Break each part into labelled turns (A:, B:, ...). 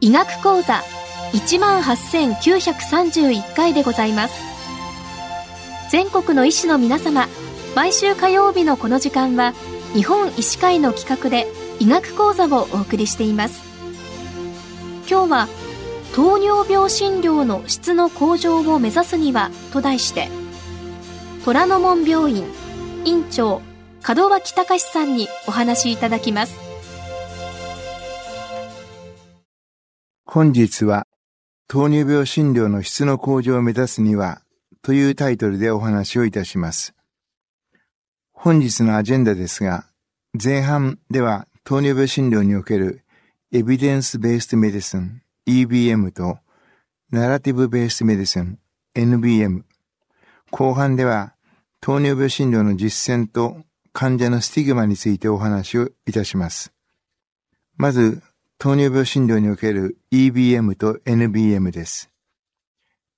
A: 医学講座18,931回でございます。全国の医師の皆様毎週火曜日のこの時間は日本医師会の企画で医学講座をお送りしています。今日は糖尿病診療の質の向上を目指すにはと題して虎ノ門病院院長門脇隆さんにお話しいただきます
B: 本日は糖尿病診療の質の向上を目指すにはというタイトルでお話をいたします。本日のアジェンダですが、前半では糖尿病診療におけるエビデンスベーストメディスン EBM とナラティブベースメディスン NBM 後半では糖尿病診療の実践と患者のスティグマについてお話をいたします。まず、糖尿病診療における EBM と NBM です。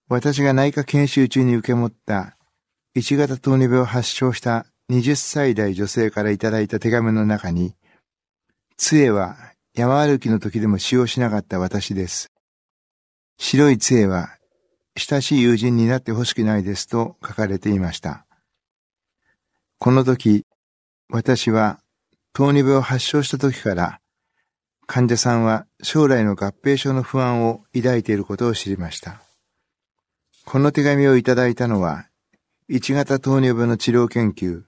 B: 私が内科研修中に受け持った1型糖尿病を発症した20歳代女性からいただいた手紙の中に、杖は山歩きの時でも使用しなかった私です。白い杖は親しい友人になってほしくないですと書かれていました。この時、私は糖尿病を発症した時から患者さんは将来の合併症の不安を抱いていることを知りました。この手紙をいただいたのは、1型糖尿病の治療研究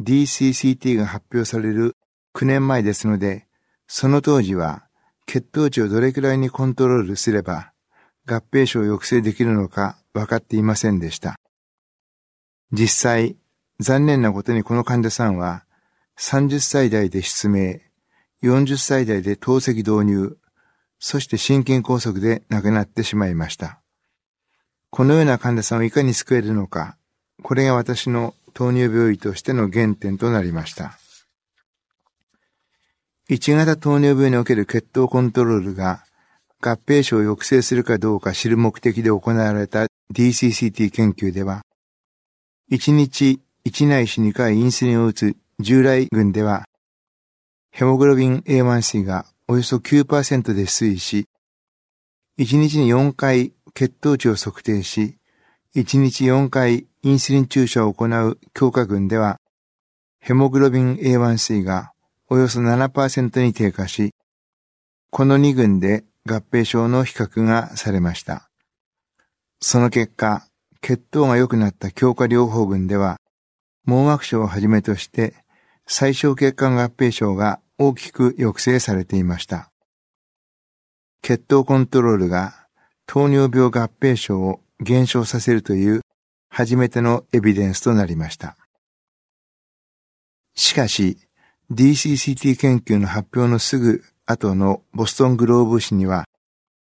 B: DCCT が発表される9年前ですので、その当時は血糖値をどれくらいにコントロールすれば合併症を抑制できるのか分かっていませんでした。実際、残念なことにこの患者さんは30歳代で失明、40歳代で透析導入、そして心筋梗塞で亡くなってしまいました。このような患者さんをいかに救えるのか、これが私の糖尿病医としての原点となりました。1型糖尿病における血糖コントロールが合併症を抑制するかどうか知る目的で行われた DCCT 研究では、1日1内し2回インスリンを打つ従来群ではヘモグロビン A1C がおよそ9%で推移し、1日に4回血糖値を測定し、1日4回インスリン注射を行う強化群では、ヘモグロビン A1C がおよそ7%に低下し、この2群で合併症の比較がされました。その結果、血糖が良くなった強化療法群では、網膜症をはじめとして最小血管合併症が大きく抑制されていました。血糖コントロールが糖尿病合併症を減少させるという初めてのエビデンスとなりました。しかし、DCCT 研究の発表のすぐ後のボストングローブ誌には、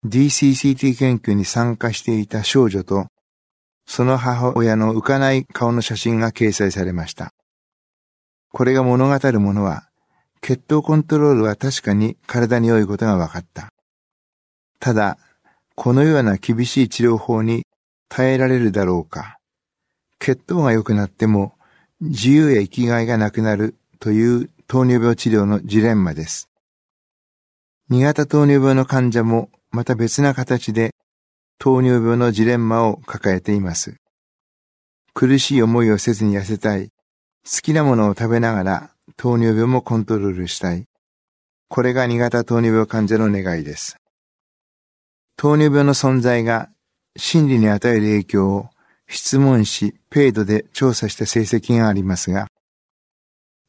B: DCCT 研究に参加していた少女と、その母親の浮かない顔の写真が掲載されました。これが物語るものは、血糖コントロールは確かに体に良いことが分かった。ただ、このような厳しい治療法に耐えられるだろうか。血糖が良くなっても自由や生きがいがなくなるという糖尿病治療のジレンマです。2型糖尿病の患者もまた別な形で糖尿病のジレンマを抱えています。苦しい思いをせずに痩せたい。好きなものを食べながら糖尿病もコントロールしたい。これが2型糖尿病患者の願いです。糖尿病の存在が心理に与える影響を質問し、ペイドで調査した成績がありますが、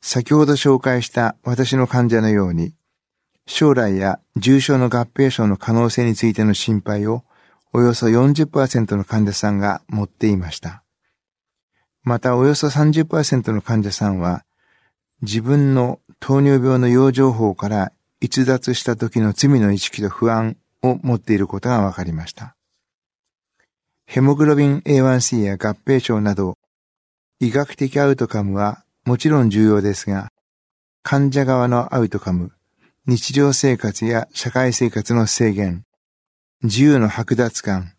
B: 先ほど紹介した私の患者のように、将来や重症の合併症の可能性についての心配をおよそ40%の患者さんが持っていました。またおよそ30%の患者さんは、自分の糖尿病の養生法から逸脱した時の罪の意識と不安を持っていることが分かりました。ヘモグロビン A1C や合併症など、医学的アウトカムはもちろん重要ですが、患者側のアウトカム、日常生活や社会生活の制限、自由の剥奪感、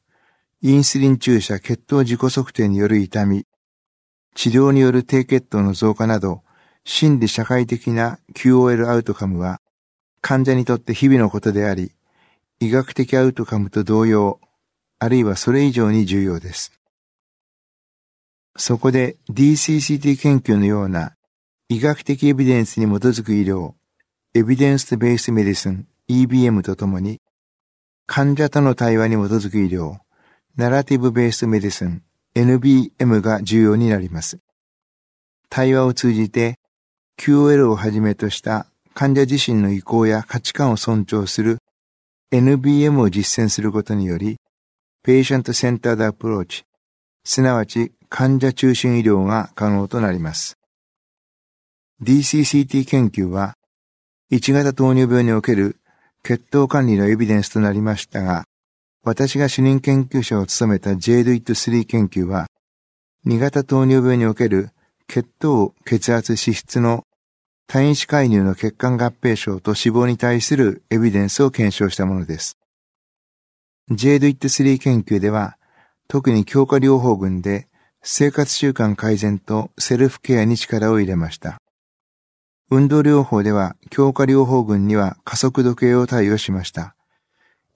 B: インスリン注射血糖自己測定による痛み、治療による低血糖の増加など、心理社会的な QOL アウトカムは、患者にとって日々のことであり、医学的アウトカムと同様、あるいはそれ以上に重要です。そこで DCCT 研究のような医学的エビデンスに基づく医療、エビデンスベースメディスン EBM とともに、患者との対話に基づく医療、ナラティブベースメディスン NBM が重要になります。対話を通じて QOL をはじめとした患者自身の意向や価値観を尊重する NBM を実践することにより、Patient Centered Approach、すなわち患者中心医療が可能となります。DCCT 研究は、1型糖尿病における血糖管理のエビデンスとなりましたが、私が主任研究者を務めた JDIT3 研究は、2型糖尿病における血糖、血圧、脂質の単因子介入の血管合併症と死亡に対するエビデンスを検証したものです。JDIT3 研究では、特に強化療法群で生活習慣改善とセルフケアに力を入れました。運動療法では強化療法群には加速度計を対応しました。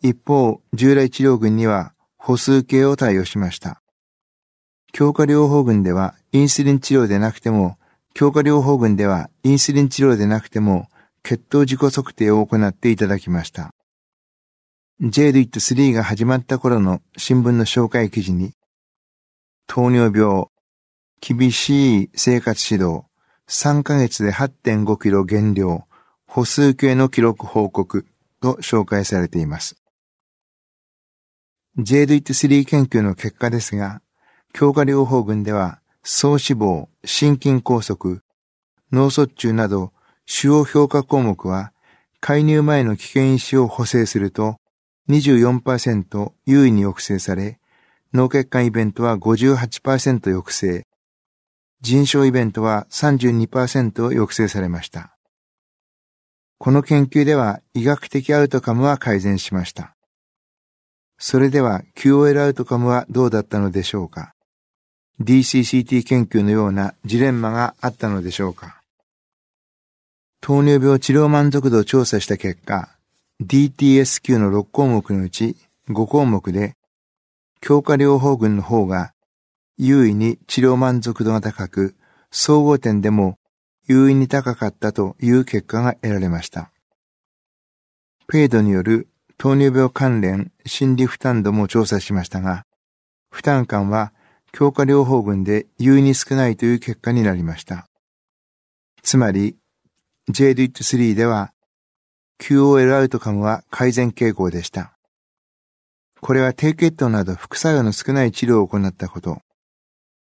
B: 一方、従来治療群には歩数計を対応しました。強化療法群ではインスリン治療でなくても、強化療法群ではインスリン治療でなくても血糖自己測定を行っていただきました。j リット3が始まった頃の新聞の紹介記事に、糖尿病、厳しい生活指導、3ヶ月で8.5キロ減量、歩数計の記録報告と紹介されています。JDIT3 研究の結果ですが、強化療法群では、総脂肪、心筋梗塞、脳卒中など主要評価項目は、介入前の危険因子を補正すると24%優位に抑制され、脳血管イベントは58%抑制、人症イベントは32%抑制されました。この研究では医学的アウトカムは改善しました。それでは QOL アウトカムはどうだったのでしょうか ?DCCT 研究のようなジレンマがあったのでしょうか糖尿病治療満足度を調査した結果、DTSQ の6項目のうち5項目で強化療法群の方が優位に治療満足度が高く、総合点でも優位に高かったという結果が得られました。ペイドによる糖尿病関連心理負担度も調査しましたが、負担感は強化療法群で優位に少ないという結果になりました。つまり、JDIT3 では QOL アウトカムは改善傾向でした。これは低血糖など副作用の少ない治療を行ったこと、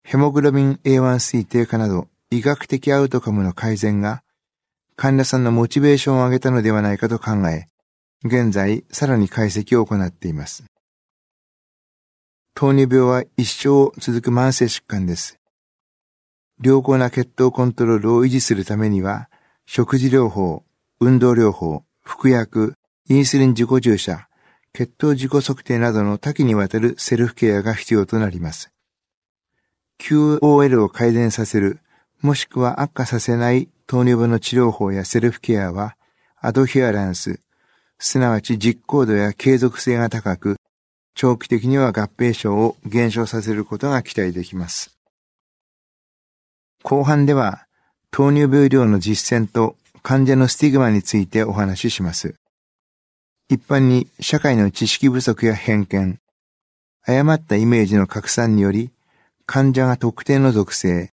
B: ヘモグロビン A1C 低下など医学的アウトカムの改善が患者さんのモチベーションを上げたのではないかと考え、現在さらに解析を行っています。糖尿病は一生続く慢性疾患です。良好な血糖コントロールを維持するためには、食事療法、運動療法、服薬、インスリン自己注射、血糖自己測定などの多岐にわたるセルフケアが必要となります。QOL を改善させる、もしくは悪化させない糖尿病の治療法やセルフケアは、アドヒアランス、すなわち実行度や継続性が高く、長期的には合併症を減少させることが期待できます。後半では、糖尿病医療の実践と患者のスティグマについてお話しします。一般に社会の知識不足や偏見、誤ったイメージの拡散により、患者が特定の属性、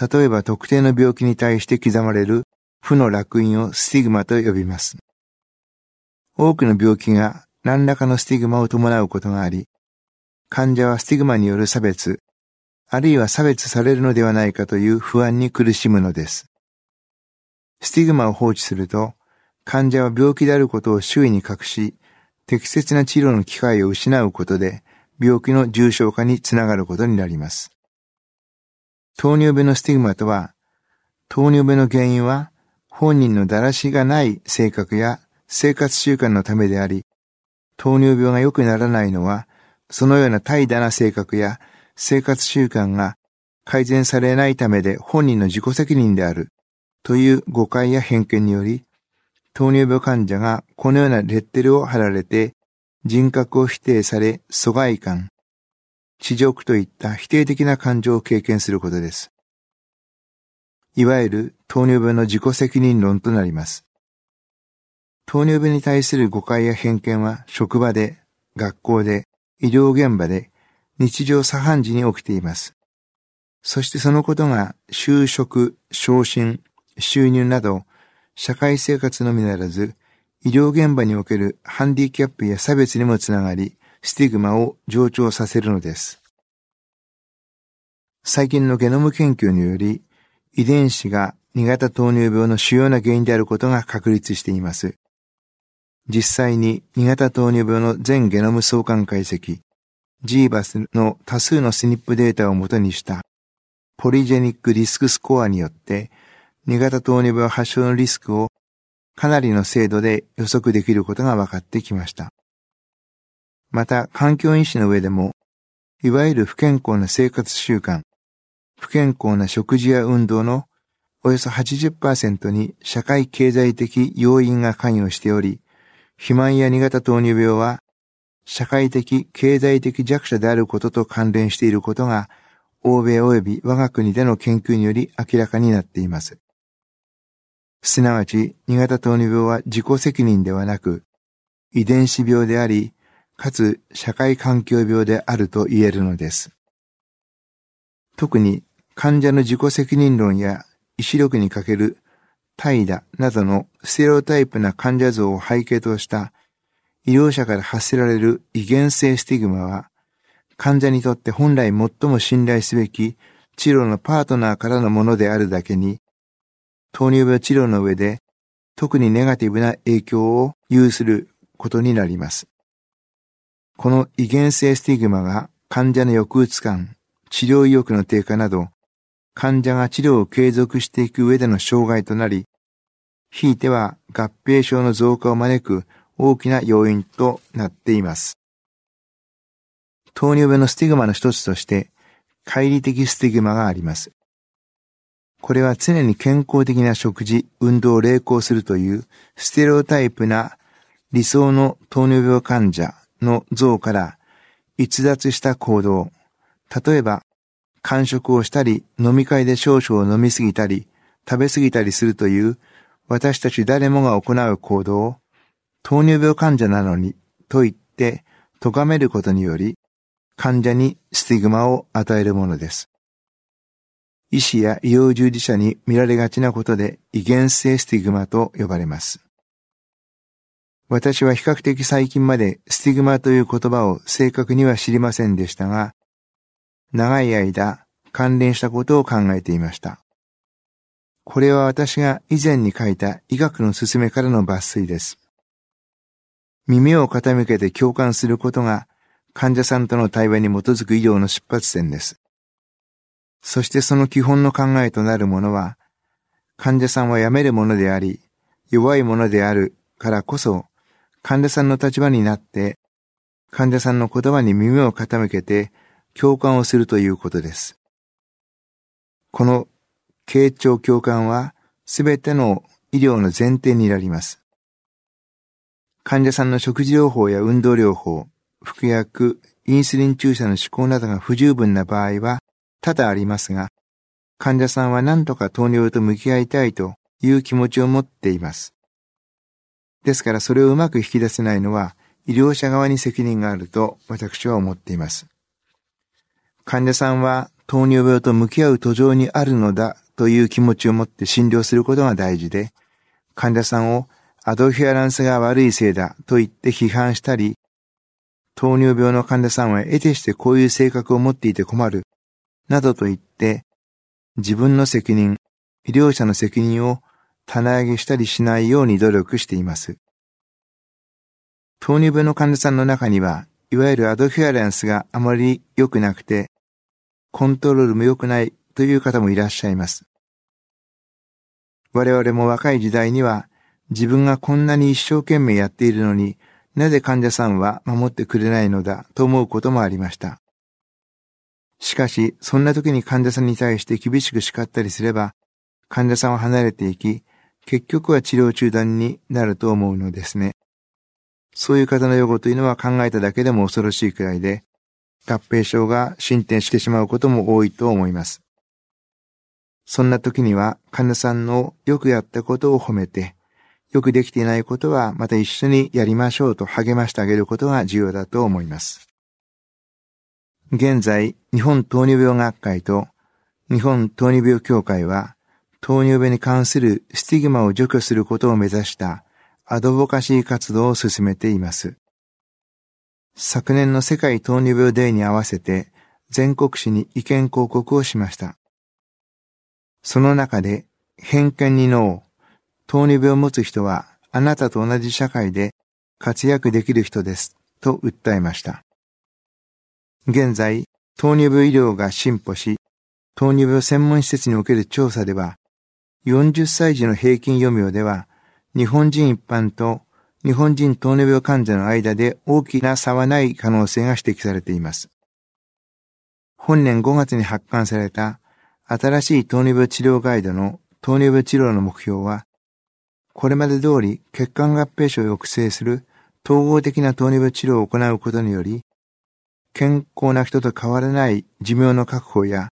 B: 例えば特定の病気に対して刻まれる負の烙印をスティグマと呼びます。多くの病気が何らかのスティグマを伴うことがあり、患者はスティグマによる差別、あるいは差別されるのではないかという不安に苦しむのです。スティグマを放置すると、患者は病気であることを周囲に隠し、適切な治療の機会を失うことで、病気の重症化につながることになります。糖尿病のスティグマとは、糖尿病の原因は本人のだらしがない性格や生活習慣のためであり、糖尿病が良くならないのは、そのような怠惰な性格や生活習慣が改善されないためで本人の自己責任であるという誤解や偏見により、糖尿病患者がこのようなレッテルを貼られて人格を否定され疎外感、地辱といった否定的な感情を経験することです。いわゆる糖尿病の自己責任論となります。糖尿病に対する誤解や偏見は職場で、学校で、医療現場で日常茶飯事に起きています。そしてそのことが就職、昇進、収入など社会生活のみならず医療現場におけるハンディキャップや差別にもつながり、スティグマを上長させるのです。最近のゲノム研究により、遺伝子が2型糖尿病の主要な原因であることが確立しています。実際に2型糖尿病の全ゲノム相関解析、GBAS の多数のスニップデータをもとにしたポリジェニックリスクスコアによって2型糖尿病発症のリスクをかなりの精度で予測できることが分かってきました。また、環境因子の上でも、いわゆる不健康な生活習慣、不健康な食事や運動のおよそ80%に社会経済的要因が関与しており、肥満や2型糖尿病は社会的経済的弱者であることと関連していることが欧米及び我が国での研究により明らかになっています。すなわち2型糖尿病は自己責任ではなく遺伝子病でありかつ社会環境病であると言えるのです。特に患者の自己責任論や意志力に欠ける怠惰などのステレオタイプな患者像を背景とした医療者から発せられる遺伝性スティグマは患者にとって本来最も信頼すべき治療のパートナーからのものであるだけに糖尿病治療の上で特にネガティブな影響を有することになります。この遺伝性スティグマが患者の抑うつ感、治療意欲の低下など、患者が治療を継続していく上での障害となり、ひいては合併症の増加を招く大きな要因となっています。糖尿病のスティグマの一つとして、乖離的スティグマがあります。これは常に健康的な食事、運動を励行するというステレオタイプな理想の糖尿病患者の像から逸脱した行動、例えば、間食をしたり、飲み会で少々を飲みすぎたり、食べすぎたりするという私たち誰もが行う行動を糖尿病患者なのにと言って咎めることにより患者にスティグマを与えるものです。医師や医療従事者に見られがちなことで医原性スティグマと呼ばれます。私は比較的最近までスティグマという言葉を正確には知りませんでしたが、長い間関連したことを考えていました。これは私が以前に書いた医学の勧めからの抜粋です。耳を傾けて共感することが患者さんとの対話に基づく医療の出発点です。そしてその基本の考えとなるものは、患者さんはやめるものであり、弱いものであるからこそ患者さんの立場になって、患者さんの言葉に耳を傾けて共感をするということです。この傾聴共感はすべての医療の前提になります。患者さんの食事療法や運動療法、服薬、インスリン注射の思考などが不十分な場合は多々ありますが、患者さんは何とか糖尿病と向き合いたいという気持ちを持っています。ですからそれをうまく引き出せないのは医療者側に責任があると私は思っています。患者さんは糖尿病と向き合う途上にあるのだという気持ちを持って診療することが大事で、患者さんをアドヒアランスが悪いせいだと言って批判したり、糖尿病の患者さんは得てしてこういう性格を持っていて困る、などと言って、自分の責任、医療者の責任を棚上げしたりしないように努力しています。糖尿病の患者さんの中には、いわゆるアドヒアランスがあまり良くなくて、コントロールも良くないという方もいらっしゃいます。我々も若い時代には、自分がこんなに一生懸命やっているのに、なぜ患者さんは守ってくれないのだと思うこともありました。しかし、そんな時に患者さんに対して厳しく叱ったりすれば、患者さんは離れていき、結局は治療中断になると思うのですね。そういう方の予後というのは考えただけでも恐ろしいくらいで、合併症が進展してしまうことも多いと思います。そんな時には患者さんのよくやったことを褒めて、よくできていないことはまた一緒にやりましょうと励ましてあげることが重要だと思います。現在、日本糖尿病学会と日本糖尿病協会は糖尿病に関するスティグマを除去することを目指したアドボカシー活動を進めています。昨年の世界糖尿病デーに合わせて全国紙に意見広告をしました。その中で偏見に NO、糖尿病を持つ人はあなたと同じ社会で活躍できる人ですと訴えました。現在、糖尿病医療が進歩し、糖尿病専門施設における調査では、40歳児の平均余命では、日本人一般と日本人糖尿病患者の間で大きな差はない可能性が指摘されています。本年5月に発刊された新しい糖尿病治療ガイドの糖尿病治療の目標は、これまで通り血管合併症を抑制する統合的な糖尿病治療を行うことにより、健康な人と変わらない寿命の確保や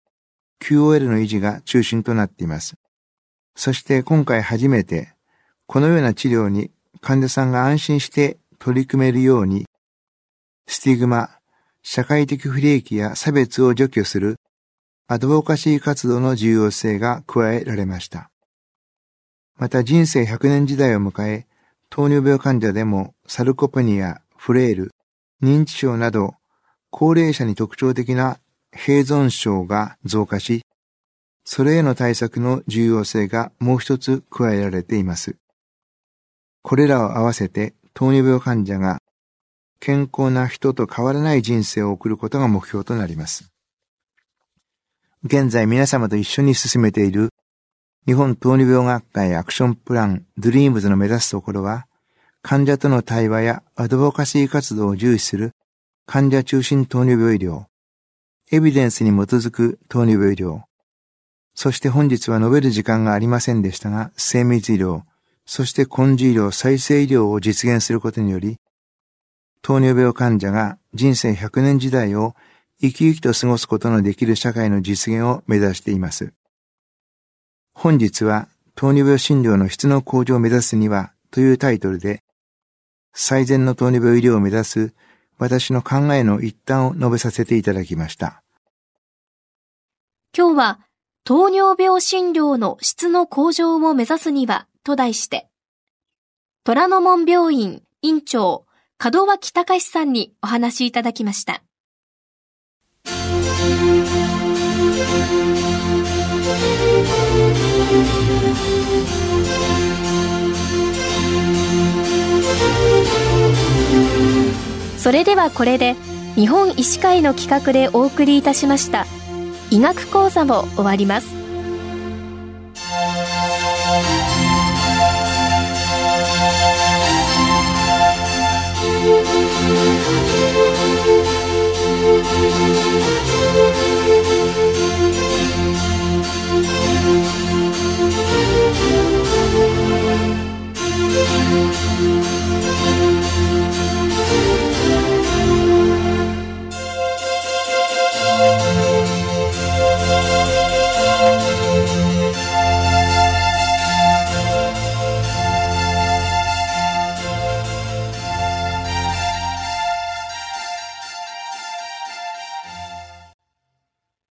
B: QOL の維持が中心となっています。そして今回初めて、このような治療に患者さんが安心して取り組めるように、スティグマ、社会的不利益や差別を除去するアドボカシー活動の重要性が加えられました。また人生100年時代を迎え、糖尿病患者でもサルコペニア、フレイル、認知症など高齢者に特徴的な併存症が増加し、それへの対策の重要性がもう一つ加えられています。これらを合わせて糖尿病患者が健康な人と変わらない人生を送ることが目標となります。現在皆様と一緒に進めている日本糖尿病学会アクションプラン DREAMS の目指すところは患者との対話やアドボカシー活動を重視する患者中心糖尿病医療、エビデンスに基づく糖尿病医療、そして本日は述べる時間がありませんでしたが、精密医療、そして根治医療、再生医療を実現することにより、糖尿病患者が人生100年時代を生き生きと過ごすことのできる社会の実現を目指しています。本日は糖尿病診療の質の向上を目指すにはというタイトルで、最善の糖尿病医療を目指す私の考えの一端を述べさせていただきました。
A: 今日は、糖尿病診療の質の向上を目指すには、と題して、虎ノ門病院院長、門脇隆さんにお話いただきました。それではこれで日本医師会の企画でお送りいたしました。医学講座も終わります。